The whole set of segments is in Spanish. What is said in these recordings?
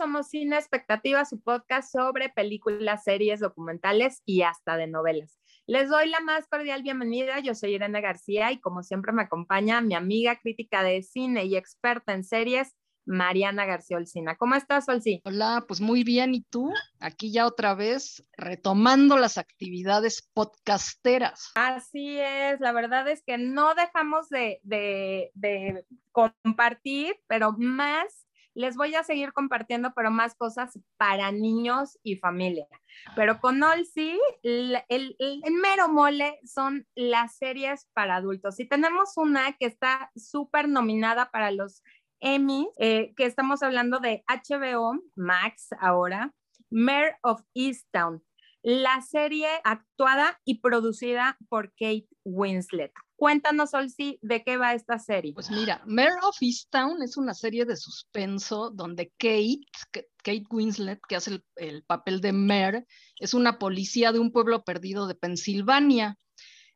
somos Cine Expectativa, su podcast sobre películas, series, documentales y hasta de novelas. Les doy la más cordial bienvenida. Yo soy Irene García y como siempre me acompaña mi amiga crítica de cine y experta en series, Mariana García Olcina. ¿Cómo estás, Olci? Hola, pues muy bien. ¿Y tú? Aquí ya otra vez retomando las actividades podcasteras. Así es, la verdad es que no dejamos de, de, de compartir, pero más les voy a seguir compartiendo, pero más cosas para niños y familia. Pero con Olsi, el, el, el, mero mole son las series para adultos. Y tenemos una que está súper nominada para los Emmy, eh, que estamos hablando de HBO Max ahora, Mayor of Easttown, la serie actuada y producida por Kate Winslet. Cuéntanos, Olsi, de qué va esta serie. Pues mira, Mayor of Easttown es una serie de suspenso donde Kate, Kate Winslet, que hace el, el papel de Mare, es una policía de un pueblo perdido de Pensilvania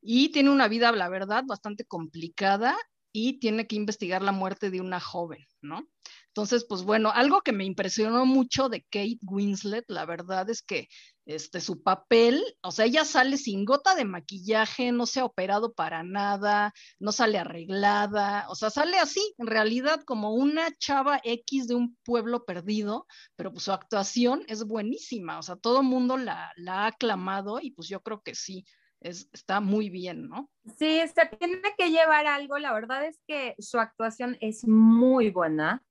y tiene una vida, la verdad, bastante complicada y tiene que investigar la muerte de una joven, ¿no? Entonces, pues bueno, algo que me impresionó mucho de Kate Winslet, la verdad es que este, su papel, o sea, ella sale sin gota de maquillaje, no se ha operado para nada, no sale arreglada, o sea, sale así, en realidad como una chava X de un pueblo perdido, pero pues su actuación es buenísima, o sea, todo mundo la, la ha aclamado y pues yo creo que sí, es, está muy bien, ¿no? Sí, se tiene que llevar algo. La verdad es que su actuación es muy buena,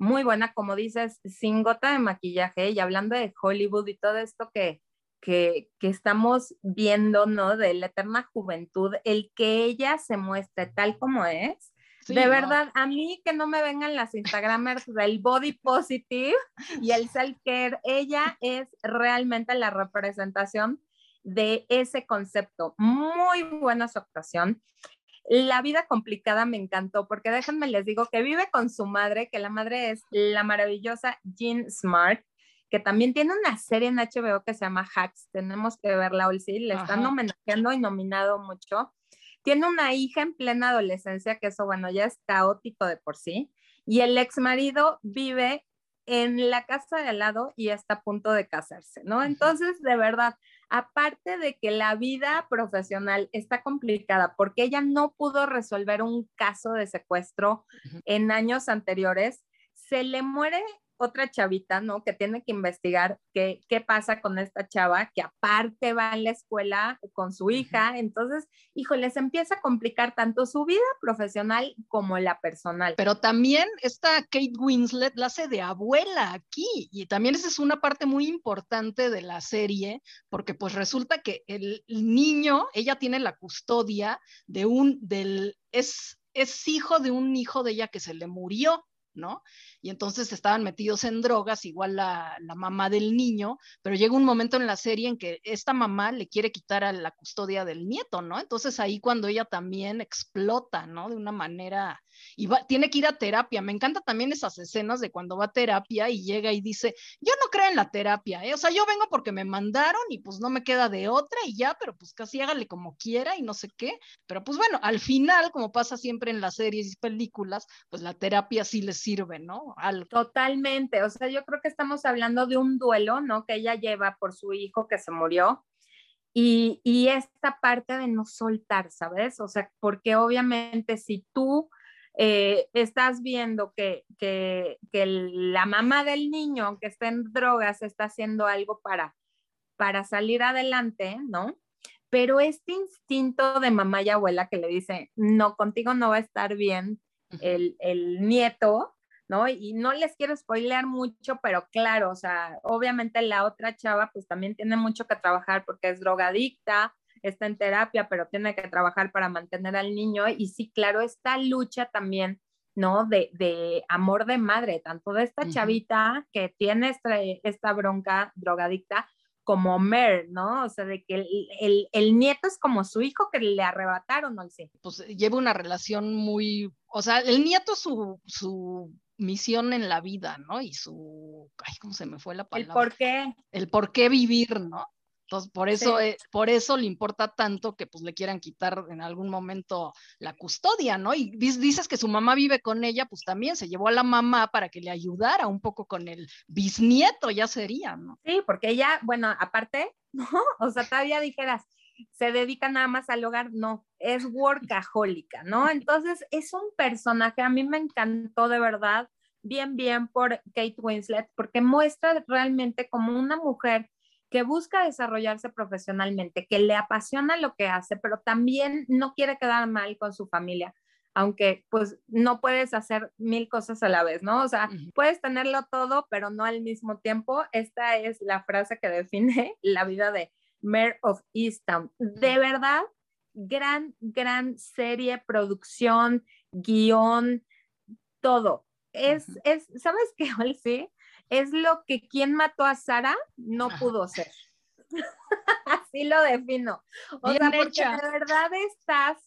muy buena, como dices, sin gota de maquillaje y hablando de Hollywood y todo esto que, que, que estamos viendo, ¿no? De la eterna juventud, el que ella se muestre tal como es. Sí, de verdad, no. a mí que no me vengan las Instagramers del body positive y el self care, ella es realmente la representación de ese concepto. Muy buena su actuación. La vida complicada me encantó porque déjenme les digo que vive con su madre, que la madre es la maravillosa Jean Smart, que también tiene una serie en HBO que se llama Hacks. Tenemos que verla, Olsi, le están Ajá. homenajeando y nominado mucho. Tiene una hija en plena adolescencia, que eso, bueno, ya es caótico de por sí. Y el ex marido vive en la casa de al lado y está a punto de casarse, ¿no? Entonces, de verdad, aparte de que la vida profesional está complicada porque ella no pudo resolver un caso de secuestro en años anteriores, se le muere otra chavita, ¿no? Que tiene que investigar qué, qué pasa con esta chava, que aparte va a la escuela con su hija. Entonces, híjole, se empieza a complicar tanto su vida profesional como la personal. Pero también esta Kate Winslet la hace de abuela aquí. Y también esa es una parte muy importante de la serie, porque pues resulta que el niño, ella tiene la custodia de un, del, es, es hijo de un hijo de ella que se le murió. ¿No? Y entonces estaban metidos en drogas, igual la, la, mamá del niño, pero llega un momento en la serie en que esta mamá le quiere quitar a la custodia del nieto, ¿no? Entonces ahí cuando ella también explota, ¿no? De una manera, y va, tiene que ir a terapia. Me encanta también esas escenas de cuando va a terapia y llega y dice, yo no creo en la terapia, ¿eh? O sea, yo vengo porque me mandaron y pues no me queda de otra y ya, pero pues casi hágale como quiera y no sé qué. Pero pues bueno, al final, como pasa siempre en las series y películas, pues la terapia sí les sirve, ¿no? Algo. Totalmente, o sea, yo creo que estamos hablando de un duelo, ¿no? Que ella lleva por su hijo que se murió y, y esta parte de no soltar, ¿sabes? O sea, porque obviamente si tú eh, estás viendo que, que, que, la mamá del niño, aunque esté en drogas, está haciendo algo para, para salir adelante, ¿no? Pero este instinto de mamá y abuela que le dice, no, contigo no va a estar bien el, el nieto, ¿no? Y no les quiero spoilear mucho, pero claro, o sea, obviamente la otra chava pues también tiene mucho que trabajar porque es drogadicta, está en terapia, pero tiene que trabajar para mantener al niño. Y sí, claro, esta lucha también, ¿no? De, de amor de madre, tanto de esta uh -huh. chavita que tiene esta, esta bronca drogadicta, como Mer, ¿no? O sea, de que el, el, el, nieto es como su hijo que le arrebataron, ¿no? Sí. Pues lleva una relación muy, o sea, el nieto su, su misión en la vida, ¿no? Y su, ay, ¿cómo se me fue la palabra? El por qué. El por qué vivir, ¿no? Entonces, por eso, eh, por eso le importa tanto que pues le quieran quitar en algún momento la custodia, ¿no? Y dices que su mamá vive con ella, pues también se llevó a la mamá para que le ayudara un poco con el bisnieto, ya sería, ¿no? Sí, porque ella, bueno, aparte, ¿no? O sea, todavía dijeras, se dedica nada más al hogar, no, es workahólica, ¿no? Entonces, es un personaje, a mí me encantó de verdad, bien, bien por Kate Winslet, porque muestra realmente como una mujer que busca desarrollarse profesionalmente, que le apasiona lo que hace, pero también no quiere quedar mal con su familia, aunque pues no puedes hacer mil cosas a la vez, ¿no? O sea, puedes tenerlo todo, pero no al mismo tiempo. Esta es la frase que define la vida de Mayor of Easttown. De verdad, gran, gran serie, producción, guion, todo. Es, es, ¿sabes qué, sí? Es lo que quien mató a Sara no pudo ser. Así lo defino. O sea, porque de verdad estás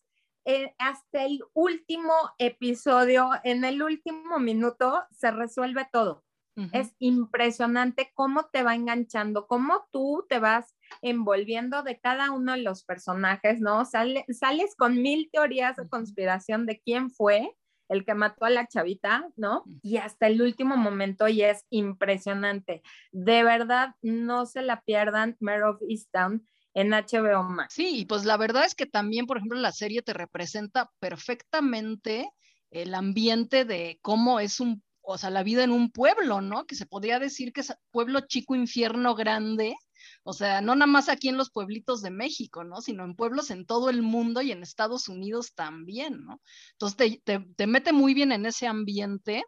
eh, hasta el último episodio, en el último minuto se resuelve todo. Es impresionante cómo te va enganchando, cómo tú te vas envolviendo de cada uno de los personajes, ¿no? sales con mil teorías de conspiración de quién fue el que mató a la chavita, ¿no? Y hasta el último momento y es impresionante. De verdad, no se la pierdan, Mare of Easttown en HBO Max. Sí, y pues la verdad es que también, por ejemplo, la serie te representa perfectamente el ambiente de cómo es un, o sea, la vida en un pueblo, ¿no? Que se podría decir que es pueblo chico, infierno grande, o sea, no nada más aquí en los pueblitos de México, ¿no? Sino en pueblos en todo el mundo y en Estados Unidos también, ¿no? Entonces te, mete muy bien en ese ambiente.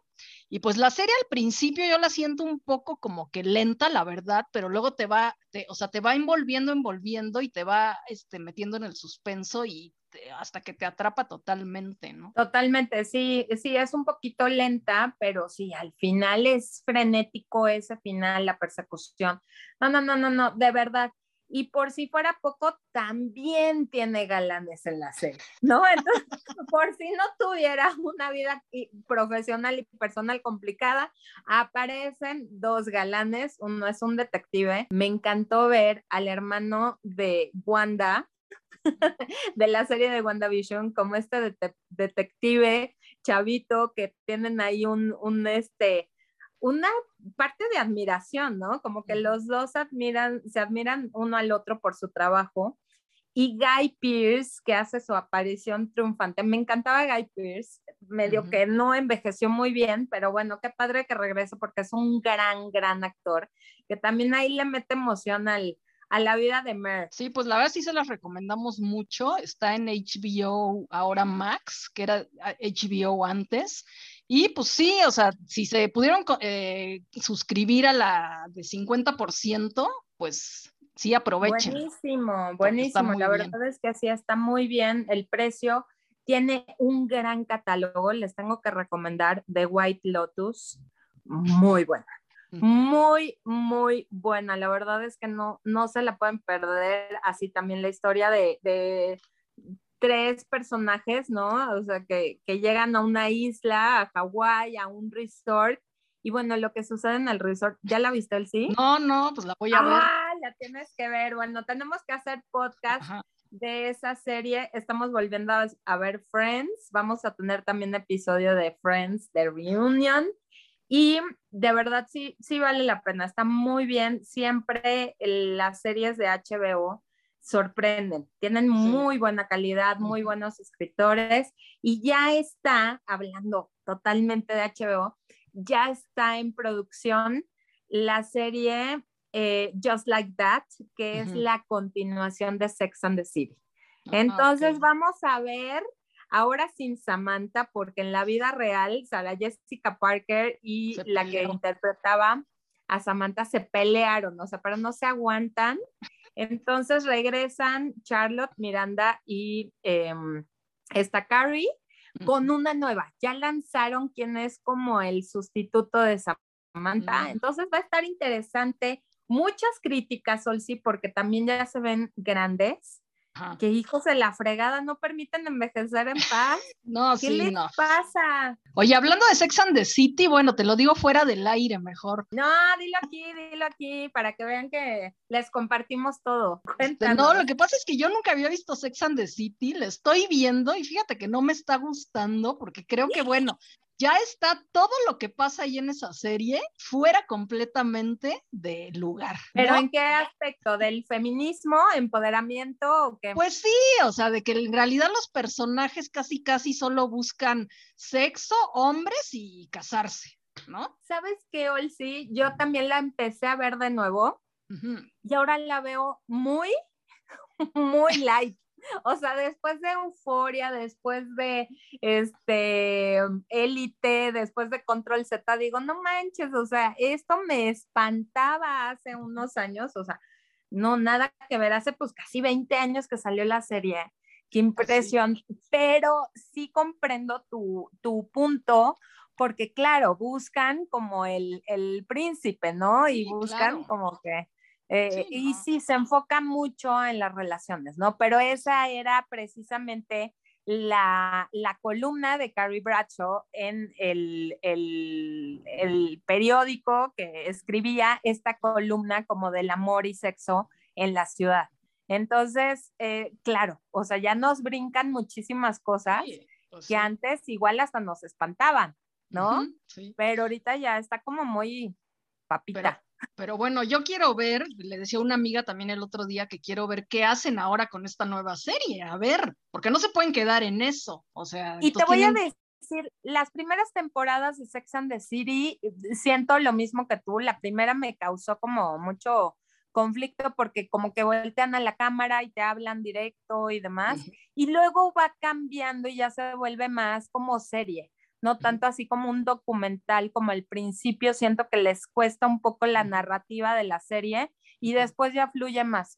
Y pues la serie al principio yo la siento un poco como que lenta, la verdad, pero luego te va, o sea, te va envolviendo, envolviendo y te va este, metiendo en el suspenso y hasta que te atrapa totalmente, ¿no? Totalmente, sí, sí, es un poquito lenta, pero sí, al final es frenético ese final, la persecución. No, no, no, no, no, de verdad. Y por si fuera poco, también tiene galanes en la serie, ¿no? Entonces, por si no tuviera una vida profesional y personal complicada, aparecen dos galanes, uno es un detective. Me encantó ver al hermano de Wanda, de la serie de WandaVision, como este detective chavito que tienen ahí un, un, este, una parte de admiración, ¿no? Como que los dos admiran, se admiran uno al otro por su trabajo. Y Guy Pierce, que hace su aparición triunfante. Me encantaba Guy Pierce, medio que no envejeció muy bien, pero bueno, qué padre que regrese porque es un gran, gran actor, que también ahí le mete emoción al, a la vida de Mer. Sí, pues la verdad sí se las recomendamos mucho. Está en HBO ahora Max, que era HBO ah, antes. Y pues sí, o sea, si se pudieron eh, suscribir a la de 50%, pues sí aprovechen. Buenísimo, buenísimo. La verdad es que así está muy bien el precio. Tiene un gran catálogo. Les tengo que recomendar The White Lotus. Muy buena. Muy, muy buena. La verdad es que no, no se la pueden perder. Así también la historia de, tres personajes, ¿no? O sea, que, llegan a una isla, a Hawái, a un resort. Y bueno, lo que sucede en el resort, ¿ya la viste el sí? No, no, pues la voy a ver. Ah, la tienes que ver. Bueno, tenemos que hacer podcast de esa serie. Estamos volviendo a, a, ver Friends. Vamos a tener también episodio de Friends, de Reunion. Y de verdad sí, sí vale la pena, está muy bien. Siempre las series de HBO sorprenden, tienen muy buena calidad, muy buenos escritores y ya está, hablando totalmente de HBO, ya está en producción la serie eh, Just Like That, que es la continuación de Sex and the City. Ah, Entonces vamos a ver ahora sin Samantha, porque en la vida real, Sara Jessica Parker y la que interpretaba a Samantha se pelearon, o sea, pero no se aguantan. Entonces regresan Charlotte, Miranda y em, esta Carrie con una nueva. Ya lanzaron quién es como el sustituto de Samantha. Entonces va a estar interesante. Muchas críticas, Sol, sí, porque también ya se ven grandes que hijos de la fregada no permiten envejecer en paz. No, ¿Qué sí, les no. pasa? Oye, hablando de Sex and the City, bueno, te lo digo fuera del aire mejor. No, dilo aquí, dilo aquí, para que vean que les compartimos todo. Este, Cuéntanos. no, lo que pasa es que yo nunca había visto Sex and the City, la estoy viendo y fíjate que no me está gustando porque creo que, bueno, ya está todo lo que pasa ahí en esa serie fuera completamente de lugar. ¿no? ¿Pero en qué aspecto? ¿Del feminismo, empoderamiento o qué? Pues sí, o sea, de que en realidad los personajes casi casi solo buscan sexo, hombres y casarse, ¿no? ¿Sabes qué, Olsi? Yo también la empecé a ver de nuevo y ahora la veo muy, muy light. O sea, después de Euforia, después de este Élite, después de Control Z, digo, no manches, o sea, esto me espantaba hace unos años, o sea, no, nada que ver, hace pues casi 20 años que salió la serie, qué impresión, pero sí comprendo tu, tu punto, porque claro, buscan como el, el príncipe, ¿no? Y buscan claro. como que eh, Sí, y no. sí, se enfoca mucho en las relaciones, ¿no? Pero esa era precisamente la, la columna de Carrie Bradshaw en el, el, el periódico que escribía esta columna como del amor y sexo en la ciudad. Entonces, eh, claro, o sea, ya nos brincan muchísimas cosas Sí, pues que sí. antes igual hasta nos espantaban, ¿no? Pero ahorita ya está como muy papita. Pero bueno, yo quiero ver, le decía una amiga también el otro día que quiero ver qué hacen ahora con esta nueva serie, a ver, porque no se pueden quedar en eso, o sea, Y te voy a decir, las primeras temporadas de Sex and the City, eh, siento lo mismo que tú. La primera me causó como mucho conflicto porque como que voltean a la cámara y te hablan directo y demás. Y luego va cambiando y ya se vuelve más como serie, no tanto así como un documental como al principio. Siento que les cuesta un poco la narrativa de la serie y después ya fluye más.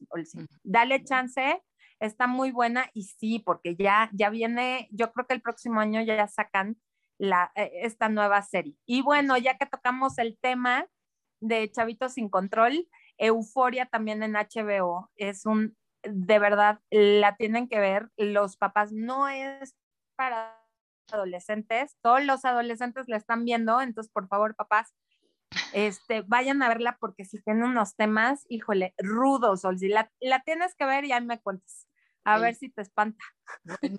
Dale chance, está muy buena y sí, porque ya, ya viene, yo creo que el próximo año ya sacan la, eh, esta nueva serie. Y bueno, ya que tocamos el tema de Chavitos sin Control, Euforia también en HBO es un, de verdad, la tienen que ver los papás, no es para adolescentes, todos los adolescentes la están viendo, entonces por favor papás, este, vayan a verla porque si tiene unos temas, híjole, rudos, Olsi, la, la tienes que ver y ahí me cuentas, a Ok. ver si te espanta. Bueno,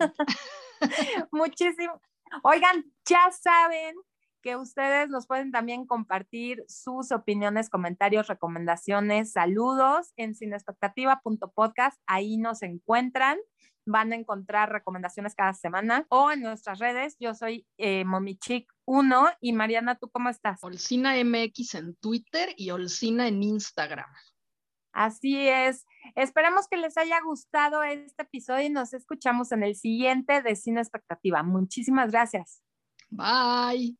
Muchísimo. Oigan, ya saben que ustedes nos pueden también compartir sus opiniones, comentarios, recomendaciones, saludos en sinexpectativa.podcast. Ahí nos encuentran. Van a encontrar recomendaciones cada semana o en nuestras redes. Yo soy eh, Momichic1 y Mariana, ¿tú cómo estás? Olcina MX en Twitter y Olcina en Instagram. Así es. Esperemos que les haya gustado este episodio y nos escuchamos en el siguiente de Cine Expectativa. Muchísimas gracias. Bye.